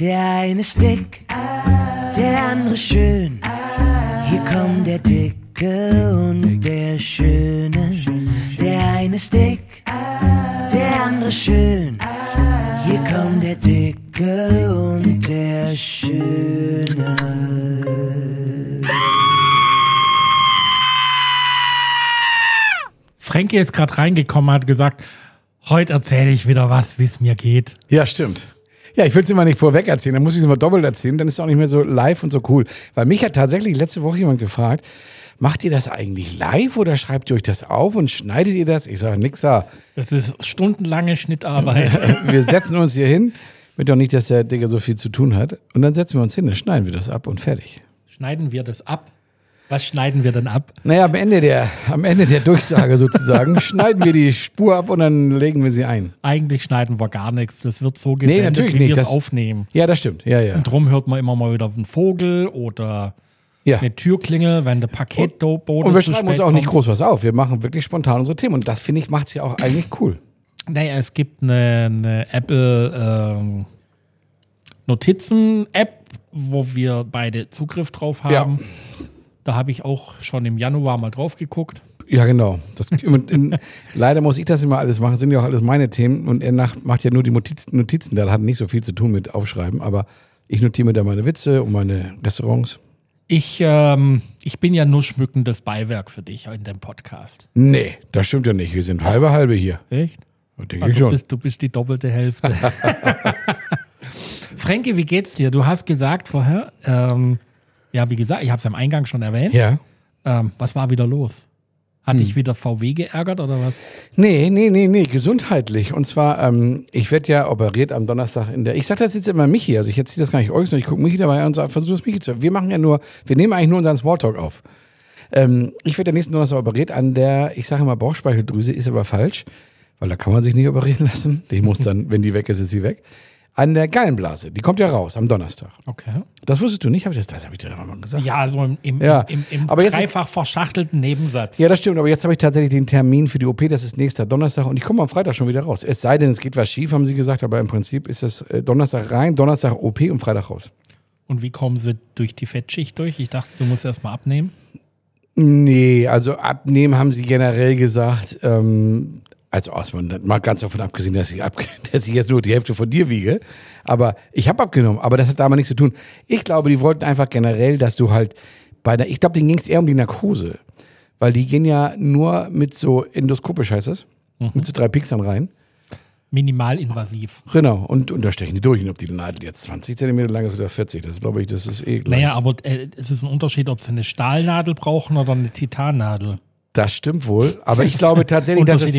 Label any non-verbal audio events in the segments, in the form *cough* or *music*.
Der eine ist dick, der andere schön. Hier kommt der Dicke und der Schöne. Der eine ist dick, der andere schön. Hier kommt der Dicke und der Schöne. Frankie ist gerade reingekommen, hat gesagt, heute erzähle ich wieder was, wie es mir geht. Ja, stimmt. Ja, ich will es immer nicht vorweg erzählen, dann muss ich es immer doppelt erzählen, dann ist es auch nicht mehr so live und so cool. Weil mich hat tatsächlich letzte Woche jemand gefragt, macht ihr das eigentlich live oder schreibt ihr euch das auf und schneidet ihr das? Ich sage, nix da. Das ist stundenlange Schnittarbeit. *laughs* Wir setzen uns hier hin, mit doch nicht, dass der Digger so viel zu tun hat. Und dann setzen wir uns hin, dann schneiden wir das ab und fertig. Schneiden wir das ab? Was schneiden wir denn ab? Naja, am Ende der, am Ende der Durchsage *laughs* sozusagen schneiden wir die Spur ab und dann legen wir sie ein. Eigentlich schneiden wir gar nichts. Das wird so gesendet, natürlich wie nicht. wir es aufnehmen. Ja, das stimmt. Ja, ja. Und drum hört man immer mal wieder einen Vogel oder ja. eine Türklingel, wenn der Paketbote Und wir zu schreiben uns auch nicht kommt. groß was auf. Wir machen wirklich spontan unsere Themen. Und das, finde ich, macht es ja auch eigentlich cool. Naja, es gibt eine, eine Apple ähm, Notizen-App, wo wir beide Zugriff drauf haben. Da habe ich auch schon im Januar mal drauf geguckt. Ja, genau. Das, in, leider muss ich das immer alles machen. Sind ja auch alles meine Themen. Und er macht ja nur die Notizen, Notizen. Da hat nicht so viel zu tun mit Aufschreiben. Aber ich notiere mir da meine Witze und meine Restaurants. Ich, ähm, ich bin ja nur schmückendes Beiwerk für dich in dem Podcast. Nee, das stimmt ja nicht. Wir sind halbe halbe hier. Echt? Denke Also ich du, schon. bist, du bist die doppelte Hälfte. *laughs* *laughs* Frankie, wie geht's dir? Du hast gesagt vorher, ähm, ja, wie gesagt, ich habe es am Eingang schon erwähnt. Ja. Ähm, was war wieder los? Hat Hm. dich wieder VW geärgert oder was? Nee, nee, nee, nee, gesundheitlich. Und zwar, ähm, ich werde ja operiert am Donnerstag in der. Ich sage das jetzt immer Michi, also ich erzähle das gar nicht euch, sondern ich gucke Michi dabei an und sage, versuch das Michi zu. Wir machen ja nur, wir nehmen eigentlich nur unseren Smalltalk auf. Ähm, ich werde der nächsten Donnerstag operiert an der, ich sage immer Bauchspeicheldrüse, ist aber falsch, weil da kann man sich nicht operieren lassen. Die muss dann, wenn die weg ist, ist sie weg. An der Gallenblase, die kommt ja raus am Donnerstag. Okay. Das wusstest du nicht, habe ich das, das habe ich dir mal gesagt. Ja, so im, im, Ja, im, im aber jetzt- dreifach verschachtelten Nebensatz. Ja, das stimmt, aber jetzt habe ich tatsächlich den Termin für die OP, das ist nächster Donnerstag und ich komme am Freitag schon wieder raus. Es sei denn, es geht was schief, haben sie gesagt, aber im Prinzip ist es äh, Donnerstag rein, Donnerstag OP und Freitag raus. Und wie kommen sie durch die Fettschicht durch? Ich dachte, du musst erst mal abnehmen. Nee, also abnehmen haben sie generell gesagt, ähm, also Osman, mal ganz davon abgesehen, dass ich, ab, *laughs* dass ich jetzt nur die Hälfte von dir wiege, aber ich habe abgenommen, aber das hat damit nichts zu tun. Ich glaube, die wollten einfach generell, dass du halt bei der, ich glaube, denen ging es eher um die Narkose, weil die gehen ja nur mit so endoskopisch heißt das, mit so drei Pixern rein. Minimalinvasiv. Genau, und, und da stechen die durch. Und ob die Nadel jetzt 20 Zentimeter lang ist oder 40, das glaube ich, das ist eh gleich. Naja, aber äh, es ist ein Unterschied, ob sie eine Stahlnadel brauchen oder eine Titannadel. Das stimmt wohl. Aber ich glaube tatsächlich, dass es,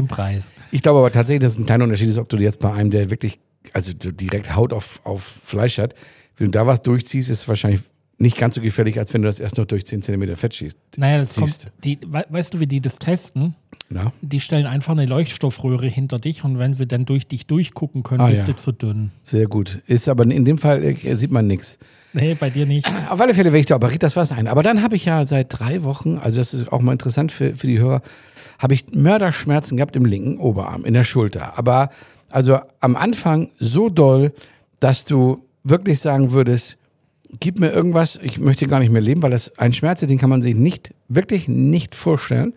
ich glaube aber tatsächlich, dass es ein kleiner Unterschied ist, ob du jetzt bei einem, der wirklich, also so direkt Haut auf, auf Fleisch hat, wenn du da was durchziehst, ist es wahrscheinlich nicht ganz so gefährlich, als wenn du das erst noch durch 10 Zentimeter Fett schießt. Naja, das Siehst. kommt, die, we weißt du, wie die das testen? Na? Die stellen einfach eine Leuchtstoffröhre hinter dich und wenn sie dann durch dich durchgucken können, Ah, bist ja. du zu dünn. Sehr gut. Ist aber in dem Fall äh, sieht man nichts. Nee, bei dir nicht. Auf alle Fälle werde ich da operiert, das war sein. Aber dann habe ich ja seit drei Wochen, also das ist auch mal interessant für, für die Hörer, habe ich Mörderschmerzen gehabt im linken Oberarm, in der Schulter. Aber also am Anfang so doll, dass du wirklich sagen würdest, gib mir irgendwas, ich möchte gar nicht mehr leben, weil das ein Schmerz ist, den kann man sich nicht, wirklich nicht vorstellen.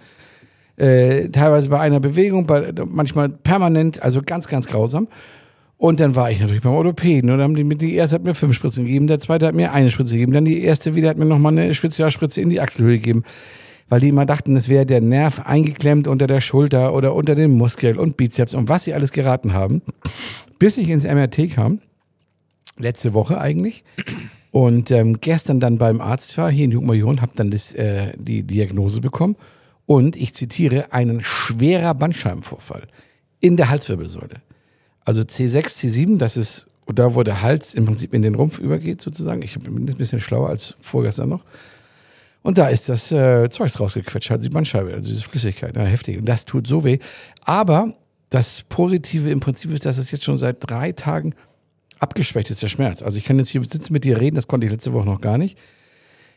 Äh, teilweise bei einer Bewegung, bei, manchmal permanent, also ganz, ganz grausam. Und dann war ich natürlich beim Orthopäden und haben die die erste hat mir fünf Spritzen gegeben, der zweite hat mir eine Spritze gegeben, dann die erste wieder hat mir nochmal eine Spezialspritze in die Achselhöhle gegeben, weil die immer dachten, es wäre der Nerv eingeklemmt unter der Schulter oder unter dem Muskel und Bizeps und was sie alles geraten haben, bis ich ins MRT kam, letzte Woche eigentlich. Und ähm, gestern dann beim Arzt war, hier in Jungmajor, habe dann das, äh, die Diagnose bekommen und ich zitiere, einen schwerer Bandscheibenvorfall in der Halswirbelsäule. Also C6, C7, das ist da, wo der Hals im Prinzip in den Rumpf übergeht sozusagen. Ich bin ein bisschen schlauer als vorgestern noch. Und da ist das äh, Zeugs rausgequetscht, halt die Bandscheibe, also diese Flüssigkeit, ja, heftig. Und das tut so weh. Aber das Positive im Prinzip ist, dass es jetzt schon seit drei Tagen abgeschwächt ist, der Schmerz. Also ich kann jetzt hier sitzen mit dir reden, das konnte ich letzte Woche noch gar nicht.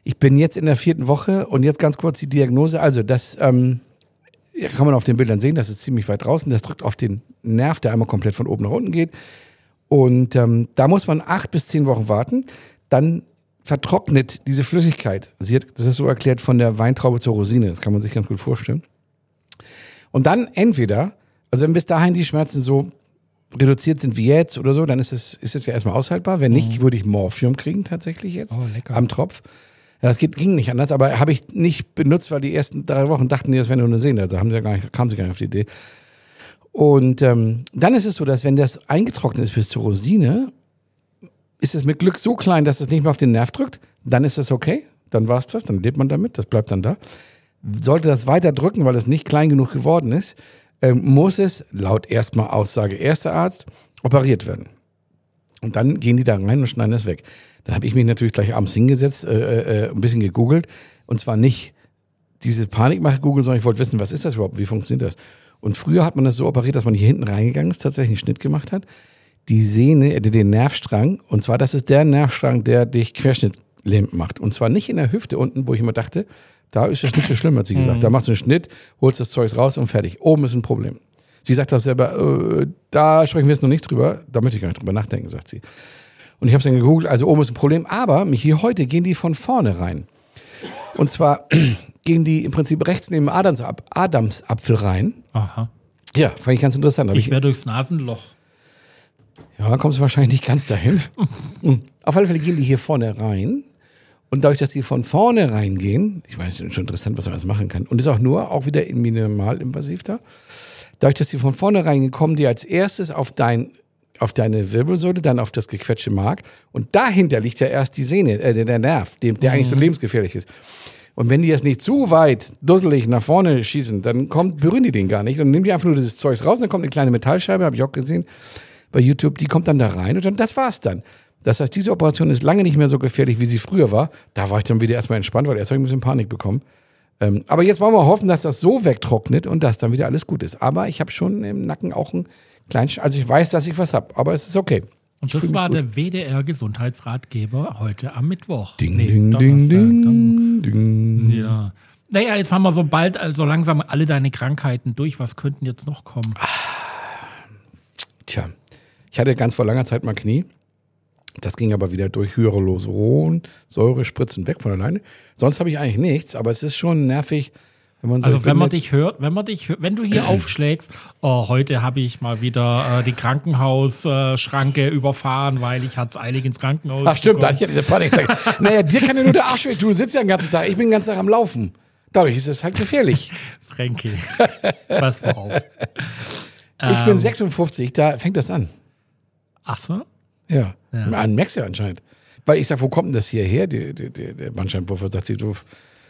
Ich bin jetzt in der vierten Woche und jetzt ganz kurz die Diagnose. Also das ähm, kann man auf den Bildern sehen, das ist ziemlich weit draußen. Das drückt auf den Nerv, der einmal komplett von oben nach unten geht. Und ähm, da muss man acht bis zehn Wochen warten. Dann vertrocknet diese Flüssigkeit. Sie hat das ist so erklärt von der Weintraube zur Rosine. Das kann man sich ganz gut vorstellen. Und dann entweder, also wenn bis dahin die Schmerzen so reduziert sind wie jetzt oder so, dann ist es, ist es ja erstmal aushaltbar. Wenn nicht, würde ich Morphium kriegen tatsächlich jetzt Oh, am Tropf. Das geht, ging nicht anders, aber habe ich nicht benutzt, weil die ersten drei Wochen dachten, die, das wäre nur eine Sehne. Also haben sie gar nicht, kamen sie gar nicht auf die Idee. Und ähm, dann ist es so, dass wenn das eingetrocknet ist bis zur Rosine, ist es mit Glück so klein, dass es nicht mehr auf den Nerv drückt. Dann ist es okay. Dann war's das. Dann lebt man damit. Das bleibt dann da. Sollte das weiter drücken, weil es nicht klein genug geworden ist, ähm, muss es laut erstmal Aussage erster Arzt operiert werden. Und dann gehen die da rein und schneiden es weg. Dann habe ich mich natürlich gleich abends hingesetzt, äh, äh, ein bisschen gegoogelt. Und zwar nicht diese Panikmache googeln, sondern ich wollte wissen, was ist das überhaupt? Wie funktioniert das? Und früher hat man das so operiert, dass man hier hinten reingegangen ist, tatsächlich einen Schnitt gemacht hat. Die Sehne, äh, den Nervstrang, und zwar das ist der Nervstrang, der dich querschnittlähmend macht. Und zwar nicht in der Hüfte unten, wo ich immer dachte, da ist das nicht so schlimm, hat sie gesagt. Da machst du einen Schnitt, holst das Zeugs raus und fertig. Oben ist ein Problem. Sie sagt auch selber, äh, da sprechen wir jetzt noch nicht drüber, da möchte ich gar nicht drüber nachdenken, sagt sie. Und ich habe es dann gegoogelt, also oben ist ein Problem, aber mich hier heute gehen die von vorne rein. Und zwar *clears throat* gehen die im Prinzip rechts neben Adams, Adamsapfel rein. Aha. Ja, fand ich ganz interessant. Hab Ich ich, wäre durchs Nasenloch. ja, kommst du wahrscheinlich nicht ganz dahin. Mhm. *laughs* Auf alle Fälle gehen die hier vorne rein. Und dadurch, dass die von vorne reingehen, ich meine, es ist schon interessant, was man alles machen kann. Und ist auch nur, auch wieder in minimalinvasiv da. Dadurch, dass die von vorne reingehen, kommen die als erstes auf dein, auf deine Wirbelsäule, dann auf das gequetschte Mark. Und dahinter liegt ja erst die Sehne, äh, der, Nerv, dem, der eigentlich so lebensgefährlich ist. Und wenn die jetzt nicht zu weit dusselig nach vorne schießen, dann kommt, berühren die den gar nicht. Und nehmen die einfach nur dieses Zeugs raus, dann kommt eine kleine Metallscheibe, habe ich auch gesehen bei YouTube, die kommt dann da rein und dann, das war's dann. Das heißt, diese Operation ist lange nicht mehr so gefährlich, wie sie früher war. Da war ich dann wieder erstmal entspannt, weil erst habe ich ein bisschen Panik bekommen. Ähm, aber jetzt wollen wir hoffen, dass das so wegtrocknet und dass dann wieder alles gut ist. Aber ich habe schon im Nacken auch einen kleinen, also ich weiß, dass ich was habe, aber es ist okay. Und Ich das war der WDR-Gesundheitsratgeber heute am Mittwoch. Ding, Nee, ding, Donnerstag, ding, ding, ding. Ja. Naja, jetzt haben wir so bald, also langsam alle deine Krankheiten durch. Was könnten jetzt noch kommen? Tja, ich hatte ganz vor langer Zeit mal Knie. Das ging aber wieder durch Hyaluron, Säure, Spritzen weg von alleine. Sonst habe ich eigentlich nichts, aber es ist schon nervig, wenn so. Also wenn man dich hört, wenn man dich wenn du hier aufschlägst, oh, heute habe ich mal wieder äh, die Krankenhausschranke überfahren, weil ich hatte eilig ins Krankenhaus. Ach stimmt, da hatte ich ja diese Panik. naja, dir kann ja nur der Arsch weg tun. Du sitzt ja den ganzen Tag. Ich bin den ganzen Tag am Laufen. Dadurch ist es halt gefährlich. *laughs* Frankie, pass mal auf. Ich bin 56, da fängt das an. Ach so? Ja. Ja. An Max ja anscheinend. Weil ich sag, wo kommt denn das hierher? Die, die, die, der Bandscheibenpuffer sagt sie, du,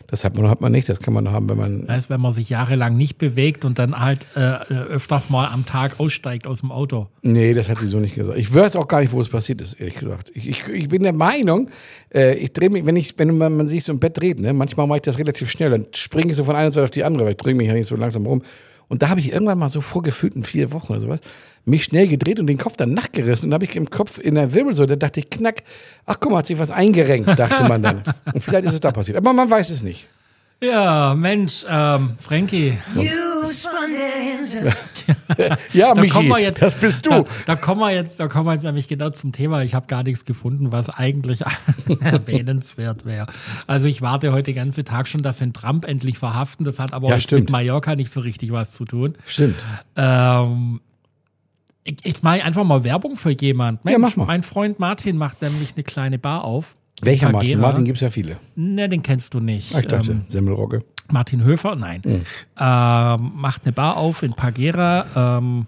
das hat man, hat man nicht, das kann man haben, wenn man. Das ist, wenn man sich jahrelang nicht bewegt und dann halt äh, äh, öfters mal am Tag aussteigt aus dem Auto. Nee, das hat sie so nicht gesagt. Ich weiß auch gar nicht, wo es passiert ist, ehrlich gesagt. Ich, ich, ich bin der Meinung, äh, ich drehe mich, wenn ich, wenn man, man sich so im Bett dreht, ne, manchmal mache ich das relativ schnell, dann springe ich so von einer Seite auf die andere, weil ich drehe mich ja nicht so langsam rum. Und da habe ich irgendwann mal so vorgefühlt in vier Wochen oder sowas, mich schnell gedreht und den Kopf dann nachgerissen. Und dann habe ich im Kopf in der Wirbelsäule, da dachte ich, knack, ach guck mal, hat sich was eingerenkt, dachte man dann. *laughs* Und vielleicht ist es da passiert. Aber man weiß es nicht. Ja, Mensch, ähm, Frankie. Ja, da Michi, kommen wir jetzt, das bist du. Da, da kommen wir jetzt, da kommen wir jetzt nämlich genau zum Thema. Ich habe gar nichts gefunden, was eigentlich *laughs* erwähnenswert wäre. Also ich warte heute den ganzen Tag schon, dass sie den Trump endlich verhaften. Das hat aber Ja, mit Mallorca nicht so richtig was zu tun. Stimmt. Ähm, ich, jetzt mache ich einfach mal Werbung für jemand. Mensch, mach mal. Mein Freund Martin macht nämlich eine kleine Bar auf. Welcher In Martin? Martin gibt es ja viele. Ne, den kennst du nicht. Ah, ich dachte, Ähm, Semmelrogge. Martin Höfer, nein. Hm. Ähm, macht eine Bar auf in Pagera. Ähm,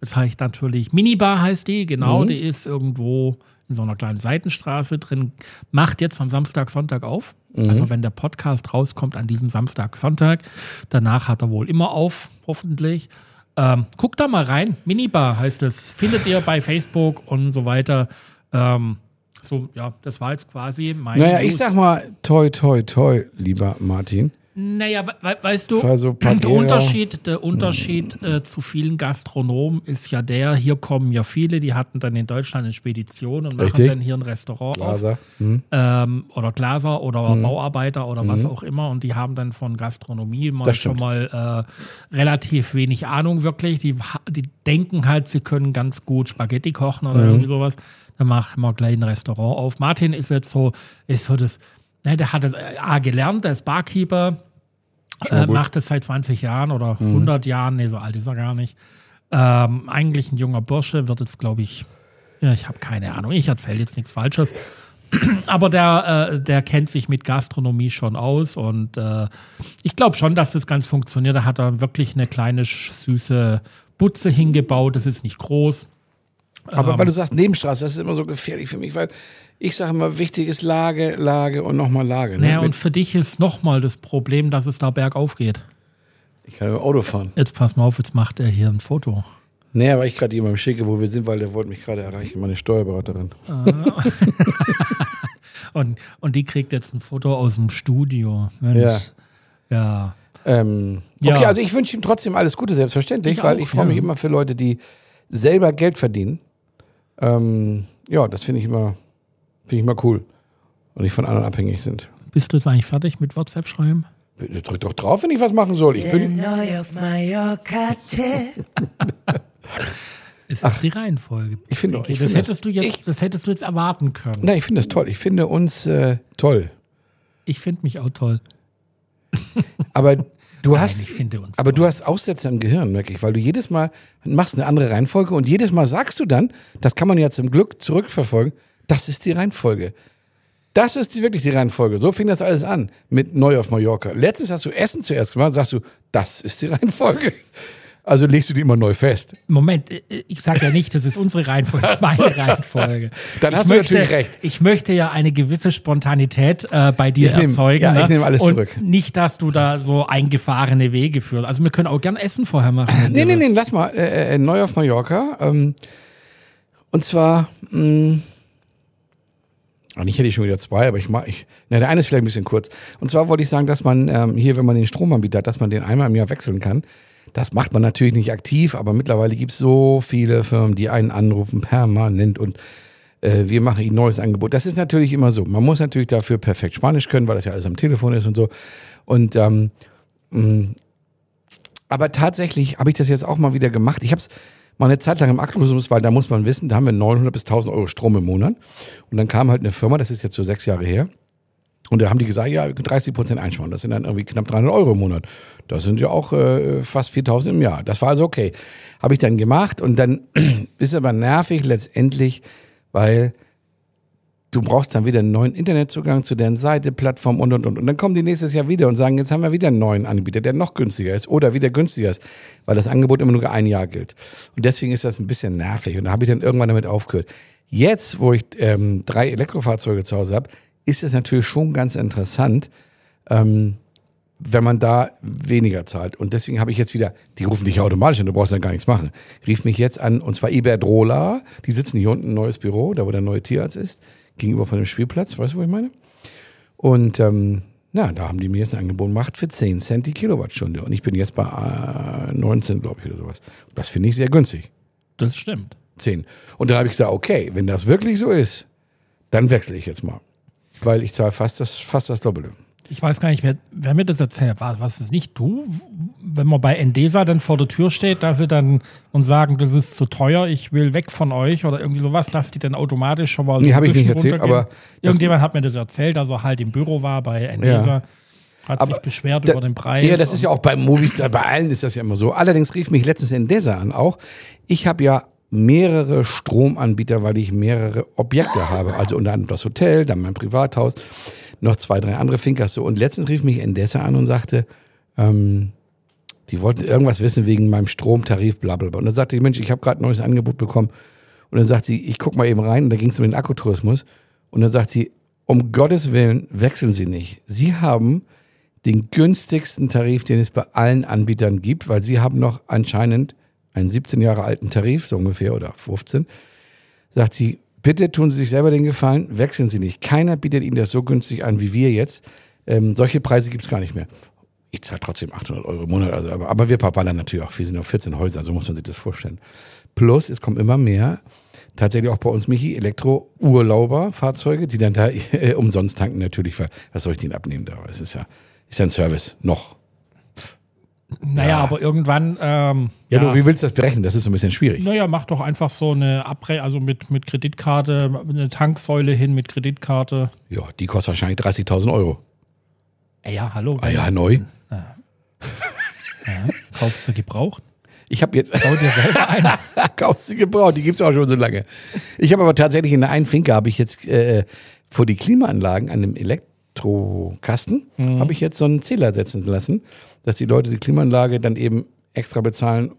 das heißt natürlich Minibar heißt die, genau. Mhm. Die ist irgendwo in so einer kleinen Seitenstraße drin. Macht jetzt am Samstag, Sonntag auf. Mhm. Also wenn der Podcast rauskommt an diesem Samstag, Sonntag. Danach hat er wohl immer auf, hoffentlich. Ähm, guckt da mal rein. Minibar heißt es. Findet ihr bei Facebook und so weiter. Ähm, so, ja, das war jetzt quasi mein. Naja, News. ich sag mal, toi, toi, toi, lieber Martin. Naja, we weißt du, War so *clears throat* der. Unterschied, der Unterschied äh, zu vielen Gastronomen ist ja der, hier kommen ja viele, die hatten dann in Deutschland eine Spedition und machen Richtig. dann hier ein Restaurant auf. Glaser. Hm. ähm, oder Glaser oder Bauarbeiter oder was auch immer und die haben dann von Gastronomie mal schon mal äh, relativ wenig Ahnung wirklich. Die, die denken halt, sie können ganz gut Spaghetti kochen oder irgendwie sowas. Dann machen wir gleich ein Restaurant auf. Martin ist jetzt so, ist so das, ne, der hat das äh, A gelernt, der ist Barkeeper, äh, macht das seit 20 Jahren oder 100 Jahren, nee, so alt ist er gar nicht. Ähm, eigentlich ein junger Bursche, wird jetzt, glaube ich, ja, ich habe keine Ahnung, ich erzähle jetzt nichts Falsches. *clears throat* Aber der, äh, der kennt sich mit Gastronomie schon aus und äh, ich glaube schon, dass das ganz funktioniert. Da hat er wirklich eine kleine süße Butze hingebaut. Das ist nicht groß. Aber Ähm. weil du sagst Nebenstraße, das ist immer so gefährlich für mich, weil ich sage immer, wichtig ist Lage, Lage und nochmal Lage. Ne? Naja, und für dich ist nochmal das Problem, dass es da bergauf geht. ich kann dem Auto fahren. Jetzt pass mal auf, jetzt macht er hier ein Foto. Naja, weil ich gerade jemandem schicke, wo wir sind, weil der wollte mich gerade erreichen, meine Steuerberaterin. *laughs* Und, und die kriegt jetzt ein Foto aus dem Studio. Mensch. Ja. Ja. Ähm, Ja. Okay, also ich wünsche ihm trotzdem alles Gute, selbstverständlich, Ich weil auch, ich freue mich ja. immer für Leute, die selber Geld verdienen. Ähm, ja, das finde ich immer, finde ich immer cool. Und nicht von anderen abhängig sind. Bist du jetzt eigentlich fertig mit WhatsApp schreiben? Drück doch drauf, wenn ich was machen soll. Ich bin. neu auf Mallorca-Tipp. *laughs* Es ist die Reihenfolge. Ich finde- Okay, ich das, finde hättest das- du jetzt, ich- das hättest du jetzt erwarten können. Nein, ich finde das toll. Ich finde uns äh, toll. Ich finde mich auch toll. *laughs* Aber du hast. ich finde uns aber du hast Aussätze im Gehirn, merke ich, weil du jedes Mal machst eine andere Reihenfolge und jedes Mal sagst du dann, das kann man ja zum Glück zurückverfolgen, das ist die Reihenfolge. Das ist wirklich die Reihenfolge. So fing das alles an mit Neu auf Mallorca. Letztens hast du Essen zuerst gemacht, sagst du, das ist die Reihenfolge. Also legst du die immer neu fest. Moment, äh, ich sage ja nicht, das ist unsere Reihenfolge, das ist meine Reihenfolge. *laughs* Dann ich hast du natürlich recht. Ich möchte ja eine gewisse Spontanität äh, bei dir Ich nehm- erzeugen. ja, ne? ich nehm alles Und zurück. Nicht, dass du da so eingefahrene Wege führst. Also wir können auch gern Essen vorher machen. Nee, nee, nee, lass mal. Äh, äh, neu auf Mallorca. Ähm, und zwar, mh, eigentlich hätte ich schon wieder zwei, aber ich mach, ich, na, der eine ist vielleicht ein bisschen kurz. Und zwar wollte ich sagen, dass man ähm, hier, wenn man den Stromanbieter hat, dass man den einmal im Jahr wechseln kann. Das macht man natürlich nicht aktiv, aber mittlerweile gibt es so viele Firmen, die einen anrufen, permanent und äh, wir machen ihnen ein neues Angebot. Das ist natürlich immer so. Man muss natürlich dafür perfekt Spanisch können, weil das ja alles am Telefon ist und so. Und ähm, aber tatsächlich habe ich das jetzt auch mal wieder gemacht. Ich habe es mal eine Zeit lang im Akkusmus, weil da muss man wissen, da haben wir 900 bis 1000 Euro Strom im Monat. Und dann kam halt eine Firma, das ist jetzt so sechs Jahre her. Und da haben die gesagt, ja, 30 Prozent einsparen. Das sind dann irgendwie knapp 300 Euro im Monat. Das sind ja auch äh, fast 4000 im Jahr. Das war also okay. Habe ich dann gemacht und dann *clears throat* ist aber nervig letztendlich, weil du brauchst dann wieder einen neuen Internetzugang zu deren Seite, Plattform und, und, und. Und dann kommen die nächstes Jahr wieder und sagen, jetzt haben wir wieder einen neuen Anbieter, der noch günstiger ist oder wieder günstiger ist, weil das Angebot immer nur ein Jahr gilt. Und deswegen ist das ein bisschen nervig. Und da habe ich dann irgendwann damit aufgehört. Jetzt, wo ich ähm, drei Elektrofahrzeuge zu Hause habe, ist es natürlich schon ganz interessant, ähm, wenn man da weniger zahlt. Und deswegen habe ich jetzt wieder, die rufen dich ja automatisch an, du brauchst dann gar nichts machen. Rief mich jetzt an, und zwar Iberdrola, die sitzen hier unten, ein neues Büro, da wo der neue Tierarzt ist, gegenüber von dem Spielplatz, weißt du, wo ich meine? Und ähm, na, da haben die mir jetzt ein Angebot gemacht für 10 Cent die Kilowattstunde. Und ich bin jetzt bei äh, 19, glaube ich, oder sowas. Das finde ich sehr günstig. Das stimmt. 10. Und dann habe ich gesagt, okay, wenn das wirklich so ist, dann wechsle ich jetzt mal. Weil ich zahle fast das, fast das Doppelte. Ich weiß gar nicht, wer, wer mir das erzählt. War was ist nicht du? Wenn man bei Endesa dann vor der Tür steht, dass sie dann und sagen, das ist zu teuer, ich will weg von euch oder irgendwie sowas, dass die dann automatisch schon mal so Nee, ein hab ich nicht erzählt, aber Irgendjemand hat mir das erzählt, dass er halt im Büro war bei Endesa, Ja. hat Aber sich beschwert Da- über den Preis. Ja, das ist ja auch bei Movistar, bei allen ist das ja immer so. Allerdings rief mich letztens Endesa an auch. Ich habe ja mehrere Stromanbieter, weil ich mehrere Objekte habe. Also unter anderem das Hotel, dann mein Privathaus, noch zwei, drei andere Finkers so. Und letztens rief mich Endesa an und sagte, ähm, die wollten irgendwas wissen wegen meinem Stromtarif, bla bla bla. Und dann sagte ich, Mensch, ich habe gerade ein neues Angebot bekommen. Und dann sagt sie, ich guck mal eben rein, und da ging es um den Akkutourismus. Und dann sagt sie, um Gottes Willen, wechseln Sie nicht. Sie haben den günstigsten Tarif, den es bei allen Anbietern gibt, weil sie haben noch anscheinend einen 17 Jahre alten Tarif, so ungefähr, oder 15. Sagt sie, bitte tun Sie sich selber den Gefallen, wechseln Sie nicht. Keiner bietet Ihnen das so günstig an wie wir jetzt. Ähm, solche Preise gibt es gar nicht mehr. Ich zahle trotzdem 800 Euro im Monat. Also, aber, aber wir verballern natürlich auch. Wir sind auf 14 Häuser, so muss man sich das vorstellen. Plus, es kommen immer mehr, tatsächlich auch bei uns, Michi, Elektro-Urlauber-Fahrzeuge, die dann da äh, umsonst tanken natürlich, weil was soll ich denen abnehmen da? Es ist ja, ist ja ein Service, noch. Naja, Ja. aber irgendwann. Ähm, Ja, du, wie willst du das berechnen? Das ist so ein bisschen schwierig. Naja, mach doch einfach so eine Abre also mit, mit Kreditkarte, eine Tanksäule hin mit Kreditkarte. Ja, die kostet wahrscheinlich 30.000 Euro. Ey, ja, hallo. Ah ja, neu. Kaufst du gebraucht? Ich habe jetzt Bau dir selber *laughs* ein. kaufst du gebraucht, die gibt's auch schon so lange. Ich habe aber tatsächlich in der einen Finke habe ich jetzt äh, vor die Klimaanlagen an dem Elektrokasten habe ich jetzt so einen Zähler setzen lassen, dass die Leute die Klimaanlage dann eben extra bezahlen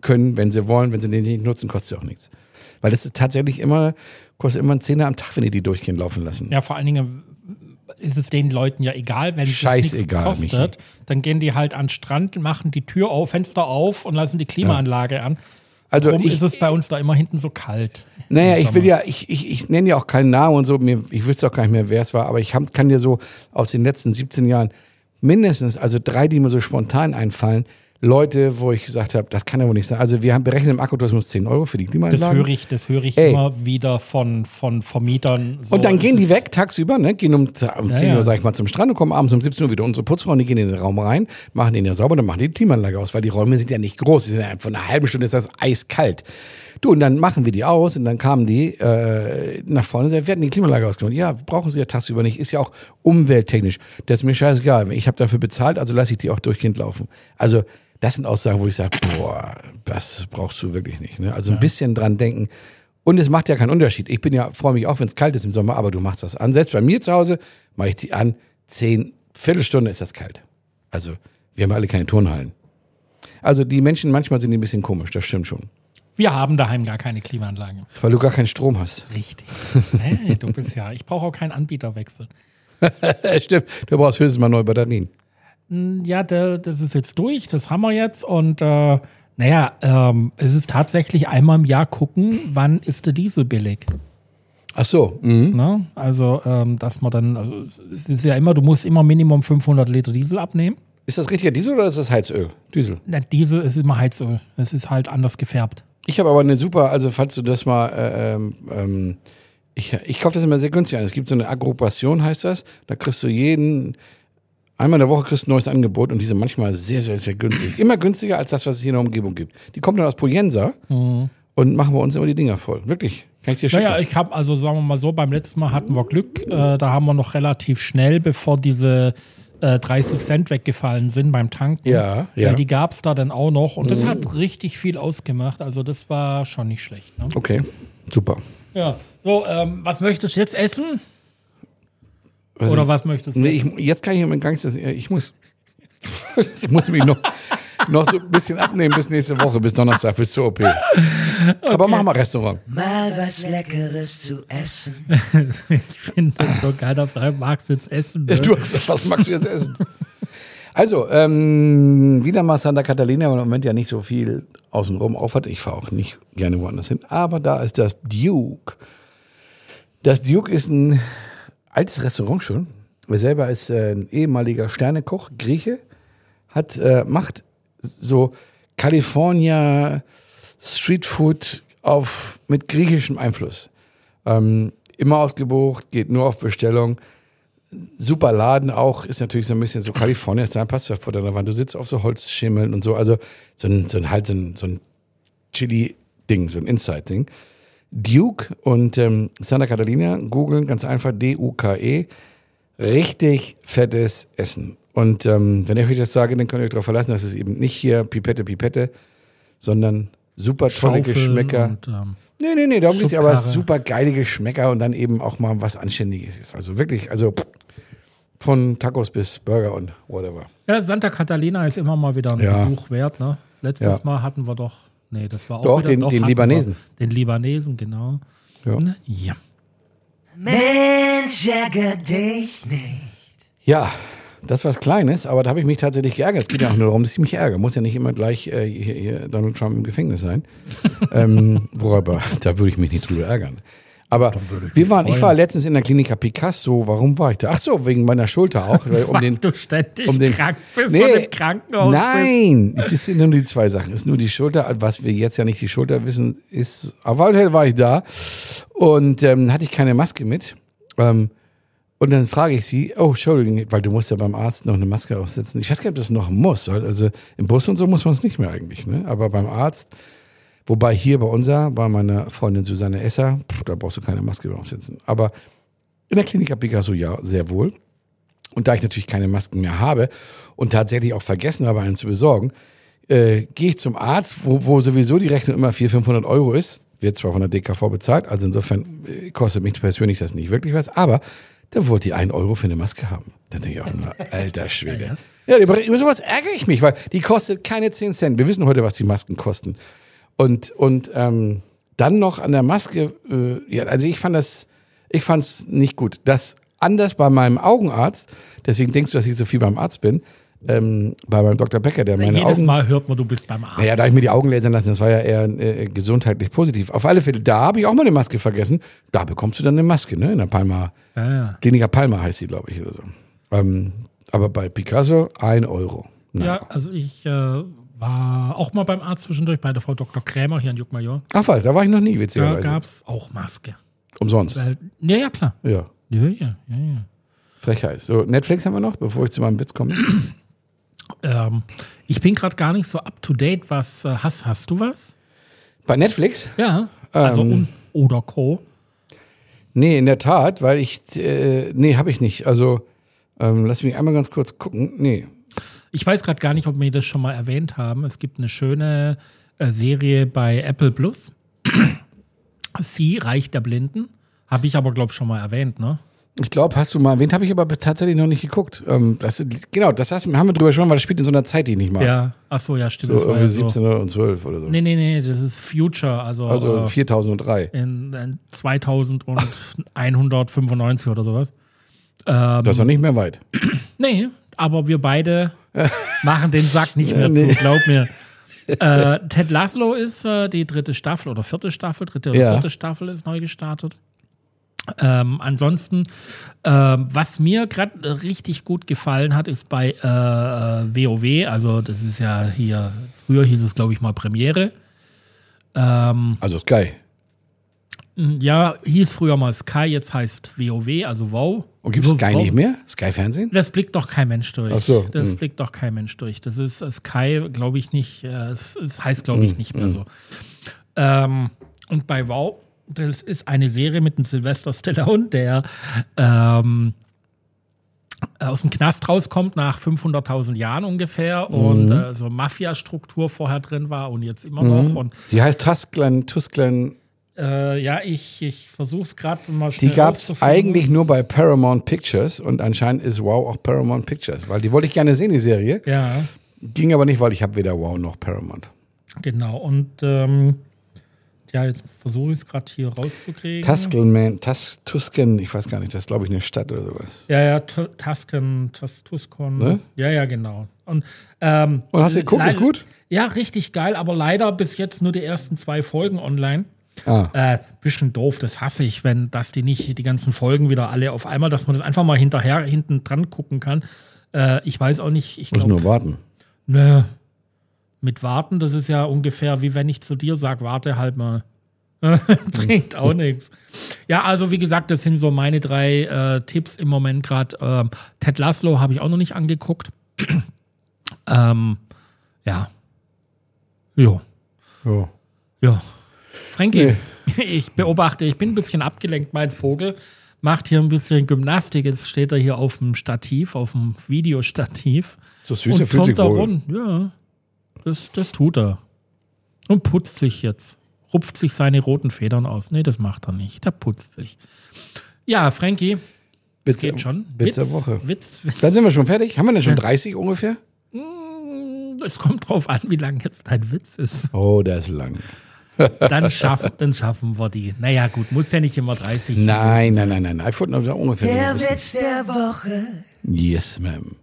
können, wenn sie wollen, wenn sie den nicht nutzen, kostet sie auch nichts. Weil das ist tatsächlich immer kostet immer ein Zehner am Tag, wenn die die durchgehen laufen lassen. Ja, vor allen Dingen ist es den Leuten ja egal, wenn es nichts kostet. Dann gehen die halt an den Strand, machen die Tür auf, Fenster auf und lassen die Klimaanlage an. Also Warum ich, ist es bei uns da immer hinten so kalt? Naja, ich will ja, ich, ich, ich nenne ja auch keinen Namen und so, mir, ich wüsste auch gar nicht mehr, wer es war, aber ich hab, kann dir so aus den letzten 17 Jahren mindestens, also drei, die mir so spontan einfallen, Leute, wo ich gesagt habe, das kann ja wohl nicht sein. Also wir haben berechnet im Akkutourismus 10 Euro für die Das Klimaanlage. höre ich, das höre ich Ey. immer wieder von, von Vermietern. So, und dann gehen die weg tagsüber, ne, gehen um, um 10 ja. Uhr, sag ich mal, zum Strand und kommen abends um 17 Uhr wieder unsere Putzfrauen, die gehen in den Raum rein, machen den ja sauber, dann machen die die Klimaanlage aus, weil die Räume sind ja nicht groß, die sind ja von einer halben Stunde ist das eiskalt. Du, und dann machen wir die aus und dann kamen die äh, nach vorne wir hatten die Klimaanlage ausgenommen. Ja, brauchen sie ja tagsüber nicht, ist ja auch umwelttechnisch. Das ist mir scheißegal, ich habe dafür bezahlt, also lasse ich die auch durchgehend laufen. Also das sind Aussagen, wo ich sage, boah, das brauchst du wirklich nicht. Ne? Also ein bisschen dran denken. Und es macht ja keinen Unterschied. Ich bin ja, freue mich auch, wenn es kalt ist im Sommer, aber du machst das an. Selbst bei mir zu Hause mache ich die an. Zehn, Viertelstunde ist das kalt. Also, wir haben alle keine Turnhallen. Also, die Menschen, manchmal sind die ein bisschen komisch, das stimmt schon. Wir haben daheim gar keine Klimaanlage. Weil du gar keinen Strom hast. Richtig. Hey, du bist ja. Ich brauche auch keinen Anbieterwechsel. *laughs* stimmt, du brauchst höchstens mal neue Batterien. Ja, der, das ist jetzt durch, das haben wir jetzt. Und äh, naja, ähm, es ist tatsächlich einmal im Jahr gucken, wann ist der Diesel billig. Ach so, mhm. Ne? Also, ähm, dass man dann, also es ist ja immer, du musst immer Minimum 500 Liter Diesel abnehmen. Ist das richtiger Diesel oder ist das Heizöl? Diesel. Na, Diesel ist immer Heizöl. Es ist halt anders gefärbt. Ich habe aber eine super, also falls du das mal, äh, ähm, ähm, ich, ich kaufe das immer sehr günstig an. Es gibt so eine Aggruppation, heißt das. Da kriegst du jeden, einmal in der Woche kriegst du ein neues Angebot und die sind manchmal sehr, sehr, sehr günstig. Immer günstiger als das, was es hier in der Umgebung gibt. Die kommen dann aus Poyensa und machen bei uns immer die Dinger voll. Wirklich. Kann ich dir schicken. Naja, ich habe, also sagen wir mal so, beim letzten Mal hatten wir Glück. Äh, da haben wir noch relativ schnell, bevor diese äh, 30 Cent weggefallen sind beim Tanken. Ja, ja. Die gab es da dann auch noch. Und das hat richtig viel ausgemacht. Also das war schon nicht schlecht. Ne? Okay, super. Ja. So, ähm, was möchtest du jetzt essen? Was Oder ich, was möchtest du? nee, ich, jetzt kann ich mir gar nicht, das- ich muss, *laughs* ich muss mich noch, noch so ein bisschen abnehmen bis nächste Woche, bis Donnerstag, bis zur OP. Aber mach mal Restaurant. Mal was Leckeres zu essen. *laughs* ich finde das so geil, da fragt, magst du jetzt essen? Ne? Du hast, was magst du jetzt essen? Also, ähm, wieder mal Santa Catalina, im Moment ja nicht so viel außenrum aufhat. Ich fahre auch nicht gerne woanders hin. Aber da ist das Duke. Das Duke ist ein altes Restaurant schon. Er selber ist äh, ein ehemaliger Sternekoch, Grieche, hat, äh, macht so California Streetfood auf, mit griechischem Einfluss. Ähm, immer ausgebucht, geht nur auf Bestellung super Laden auch, ist natürlich so ein bisschen so Kalifornien, ist da ein passt vor der Wand. Du sitzt auf so Holzschimmeln und so, also so ein, so ein halt so ein, so ein Chili-Ding, so ein Inside-Ding. Duke und ähm, Santa Catalina, googeln, ganz einfach, D-U-K-E. Richtig fettes Essen. Und ähm, wenn ich euch das sage, dann könnt ihr euch darauf verlassen, dass es eben nicht hier Pipette, Pipette, sondern super tolle Schaufeln Geschmäcker. Und, ähm, Nee, nee, nee, darum geht's ja, aber super geile Geschmäcker und dann eben auch mal was Anständiges ist. Also wirklich, also pff, von Tacos bis Burger und whatever. ja, Santa Catalina ist immer mal wieder ein Ja. Besuch wert. Ne? Letztes Ja. Mal hatten wir doch, nee, das war auch Doch, wieder, den- den hatten Libanesen. Wir, den Libanesen, genau. Ja. Ne? Ja. Mensch, ärger dich nicht. Ja, das was Kleines, aber da habe ich mich tatsächlich geärgert. Es geht ja auch nur darum, dass ich mich ärgere. Muss ja nicht immer gleich äh, hier, hier Donald Trump im Gefängnis sein. *laughs* ähm, worüber, da würde ich mich nicht drüber ärgern. Aber wir waren, ich war letztens in der Klinika Picasso. Warum war ich da? Ach so, wegen meiner Schulter auch. Weil um *laughs* den, du ständig um den- krank bist Nee. und im Krankenhaus bist. Nein, es sind nur die zwei Sachen. Es ist nur die Schulter. Was wir jetzt ja nicht die Schulter wissen, ist, auf Fälle war ich da und ähm, hatte ich keine Maske mit. Ähm, und dann frage ich sie, oh, Entschuldigung, weil du musst ja beim Arzt noch eine Maske aufsetzen. Ich weiß gar nicht, ob das noch muss. Also im Bus und so muss man es nicht mehr eigentlich, ne? Aber beim Arzt, wobei hier bei unser, bei meiner Freundin Susanne Esser, pff, da brauchst du keine Maske mehr aufsetzen. Aber in der Klinik Picasso ja, sehr wohl. Und da ich natürlich keine Masken mehr habe und tatsächlich auch vergessen habe, einen zu besorgen, äh, gehe ich zum Arzt, wo, wo sowieso die Rechnung immer 400, 500 Euro ist. Wird zwar von der DKV bezahlt, also insofern äh, kostet mich persönlich das nicht wirklich was, aber da wollte die 1 Euro für eine Maske haben. Dann denke ich auch, na, *laughs* alter Schwede. Ja, über, über sowas ärgere ich mich, weil die kostet keine 10 Cent. Wir wissen heute, was die Masken kosten. Und, und ähm, dann noch an der Maske, äh, ja, also ich fand das, ich fand es nicht gut. Das anders bei meinem Augenarzt, deswegen denkst du, dass ich so viel beim Arzt bin, ähm, bei meinem Dr. Becker, der meine Jedes Augen. Mal hört man, du bist beim Arzt. Naja, da hab ich mir die Augen lasern lassen, das war ja eher äh, gesundheitlich positiv. Auf alle Fälle, da habe ich auch mal eine Maske vergessen. Da bekommst du dann eine Maske, ne? In der Palma, ja, ja. Klinika Palma heißt sie, glaube ich, oder so. Ähm, aber bei Picasso ein Euro. Na. ja, also ich äh, war auch mal beim Arzt zwischendurch bei der Frau Dr. Krämer hier in Juckmajor. Ach was, da war ich noch nie, Da witzigerweise. gab es auch Maske. Umsonst. Weil, ja, ja, klar. Ja. Ja, ja, ja, ja. Frechheit. So, Netflix haben wir noch, bevor ich zu meinem Witz komme. Ähm, ich bin gerade gar nicht so up to date. Was äh, hast, hast du was? Bei Netflix? Ja. Also Ähm. oder Co. Nee, in der Tat, weil ich, äh, nee, habe ich nicht. Also, ähm, lass mich einmal ganz kurz gucken. Nee. Ich weiß gerade gar nicht, ob wir das schon mal erwähnt haben. Es gibt eine schöne äh, Serie bei Apple Plus. *clears throat* Sie, Reich der Blinden. Habe ich aber, glaube ich, schon mal erwähnt, ne? Ich glaube, hast du mal erwähnt, habe ich aber tatsächlich noch nicht geguckt. Ähm, das genau, das hast, haben wir drüber gesprochen, weil das spielt in so einer Zeit, die ich nicht mag. Ja. Ach so, ja, stimmt. So irgendwie ja so. 17 und 12 oder so. Nee, nee, nee, das ist Future. Also, Also äh, 4003. in, in 2195 oder sowas. Ähm, Das ist noch nicht mehr weit. *clears throat* Nee, aber wir beide *laughs* machen den Sack nicht mehr Nee. zu, glaub mir. Äh, Ted Laszlo ist äh, die dritte Staffel oder vierte Staffel, dritte oder Ja. vierte Staffel ist neu gestartet. Ähm, ansonsten, ähm, was mir gerade richtig gut gefallen hat, ist bei äh, äh, WoW, also das ist ja hier, früher hieß es glaube ich mal Premiere. Ähm, Also Sky. ja, hieß früher mal Sky, jetzt heißt WoW, also WoW. Und gibt es Sky WoW. nicht mehr? Sky Fernsehen? Das blickt doch kein Mensch durch. Ach so, Das hm. blickt doch kein Mensch durch. Das ist äh, Sky, glaube ich nicht. äh, Es, heißt, glaube Hm, ich, nicht mehr so. Ähm, und bei Wow, das ist eine Serie mit dem Sylvester Stallone, der ähm, aus dem Knast rauskommt nach 500.000 Jahren ungefähr und Mhm. äh, so Mafia-Struktur vorher drin war und jetzt immer noch. Und Die heißt Tusclan, Tusclan. äh, ja, ich, ich versuche es gerade mal schnell Die gab es eigentlich nur bei Paramount Pictures und anscheinend ist Wow auch Paramount Pictures, weil die wollte ich gerne sehen, die Serie. Ja. Ging aber nicht, weil ich habe weder Wow noch Paramount. Genau, und ähm, ja, jetzt versuche ich es gerade hier rauszukriegen. Tuscan, Tus, Tuscan, ich weiß gar nicht, das ist glaube ich eine Stadt oder sowas. ja, ja, Tu- Tuscan, Tus, Tuscon. Ne? Ja, ja, genau. Und, ähm, Und hast du geguckt, ist gut? Ja, richtig geil, aber leider bis jetzt nur die ersten zwei Folgen online. Ah. Äh, bisschen doof, das hasse ich, wenn dass die nicht die ganzen Folgen wieder alle auf einmal, dass man das einfach mal hinterher hinten dran gucken kann. Äh, ich weiß auch nicht, ich Muss nur warten. Nö. Mit warten, das ist ja ungefähr wie wenn ich zu dir sage, warte halt mal. *laughs* Bringt auch nichts. Ja, also wie gesagt, das sind so meine drei äh, Tipps im Moment gerade. Ähm, Ted Laszlo habe ich auch noch nicht angeguckt. *clears throat* ähm, ja. Jo. So. Ja. Frankie, *laughs* ich beobachte, ich bin ein bisschen abgelenkt. Mein Vogel macht hier ein bisschen Gymnastik. Jetzt steht er hier auf dem Stativ, auf dem Videostativ. So süß, er und turnt da rund. Ja, das, das tut er. Und putzt sich jetzt. Rupft sich seine roten Federn aus. Nee, das macht er nicht. Der putzt sich. Ja, Frankie, Witz, geht schon. Witz der Woche. Witz, Witz. Dann sind wir schon fertig. Haben wir denn schon 30 ungefähr? Es kommt drauf an, wie lang jetzt dein Witz ist. Oh, der ist lang. *laughs* Dann schaffen, dann schaffen wir die. Naja, gut, muss ja nicht immer 30. Nein, nein, nein, nein. Ich wollte noch ungefähr so Der bisschen. Witz der Woche. Yes, ma'am.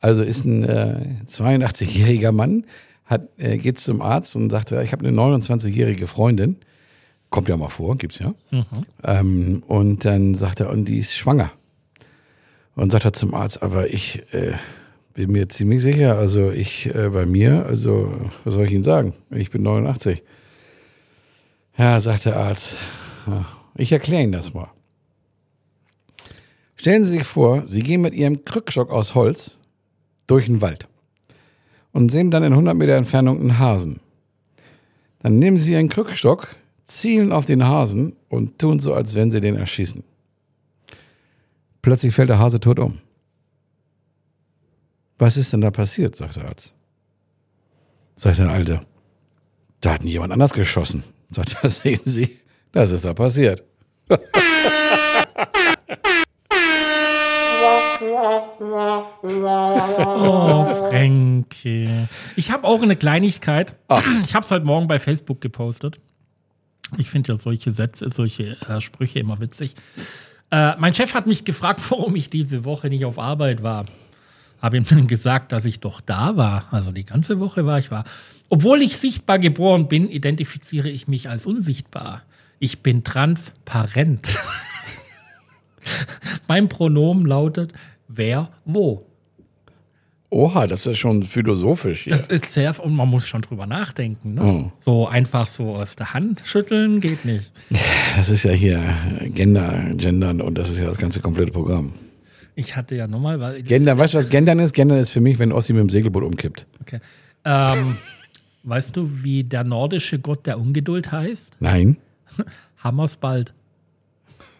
Also ist ein äh, 82-jähriger Mann, hat, äh, geht zum Arzt und sagt, ich habe eine 29-jährige Freundin. Kommt ja mal vor, gibt's ja. Ähm, und dann sagt er, und die ist schwanger. Und sagt er zum Arzt, aber ich äh, bin mir ziemlich sicher, also ich äh, bei mir, also was soll ich Ihnen sagen? Ich bin 89. Ja, sagt der Arzt, ich erkläre Ihnen das mal. Stellen Sie sich vor, Sie gehen mit Ihrem Krückstock aus Holz durch den Wald und sehen dann in 100 Meter Entfernung einen Hasen. Dann nehmen Sie Ihren Krückstock, zielen auf den Hasen und tun so, als wenn Sie den erschießen. Plötzlich fällt der Hase tot um. Was ist denn da passiert? sagt der Arzt. Sagt der Alte. Da hat jemand anders geschossen. Sagt er, *laughs* sehen Sie, das ist da passiert. *laughs* Oh, Frankie. Ich habe auch eine Kleinigkeit. Ich habe es heute Morgen bei Facebook gepostet. Ich finde ja solche Sätze, solche äh, Sprüche immer witzig. Äh, mein Chef hat mich gefragt, *laughs* warum ich diese Woche nicht auf Arbeit war. Habe ihm dann gesagt, dass ich doch da war. Also die ganze Woche war ich war. Obwohl ich sichtbar geboren bin, identifiziere ich mich als unsichtbar. Ich bin transparent. *laughs* mein Pronomen lautet wer, wo. Oha, das ist schon philosophisch hier. Das ist sehr, und man muss schon drüber nachdenken. Ne? Oh. So einfach so aus der Hand schütteln geht nicht. Das ist ja hier Gender, Gendern und das ist ja das ganze komplette Programm. Ich hatte ja nochmal, weil. Gendern, weißt du, was Gendern ist? Gendern ist für mich, wenn Ossi mit dem Segelboot umkippt. Okay. Ähm, weißt du, wie der nordische Gott der Ungeduld heißt? Nein. Hammer's bald.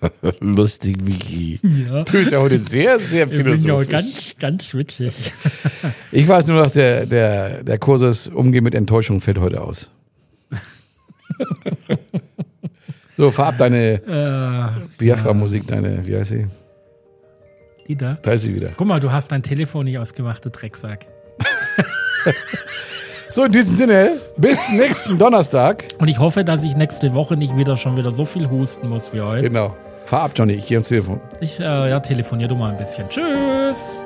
*laughs* Lustig, Vicky. Ja. Du bist ja heute sehr, sehr Ich bin ja philosophisch. ganz, ganz witzig. *laughs* Ich weiß nur noch, der, der, der Kursus Umgehen mit Enttäuschung fällt heute aus. *laughs* so, verab deine äh, Biafra-Musik, deine, wie heißt sie? die da. Da ist sie wieder. Guck mal, du hast dein Telefon nicht ausgemacht, du Drecksack. So, in diesem Sinne, bis nächsten Donnerstag. Und ich hoffe, dass ich nächste Woche nicht wieder schon wieder so viel husten muss wie heute. Genau. Verab, Johnny, ich gehe ans Telefon. Ich, äh, ja, telefonier du mal ein bisschen. Tschüss.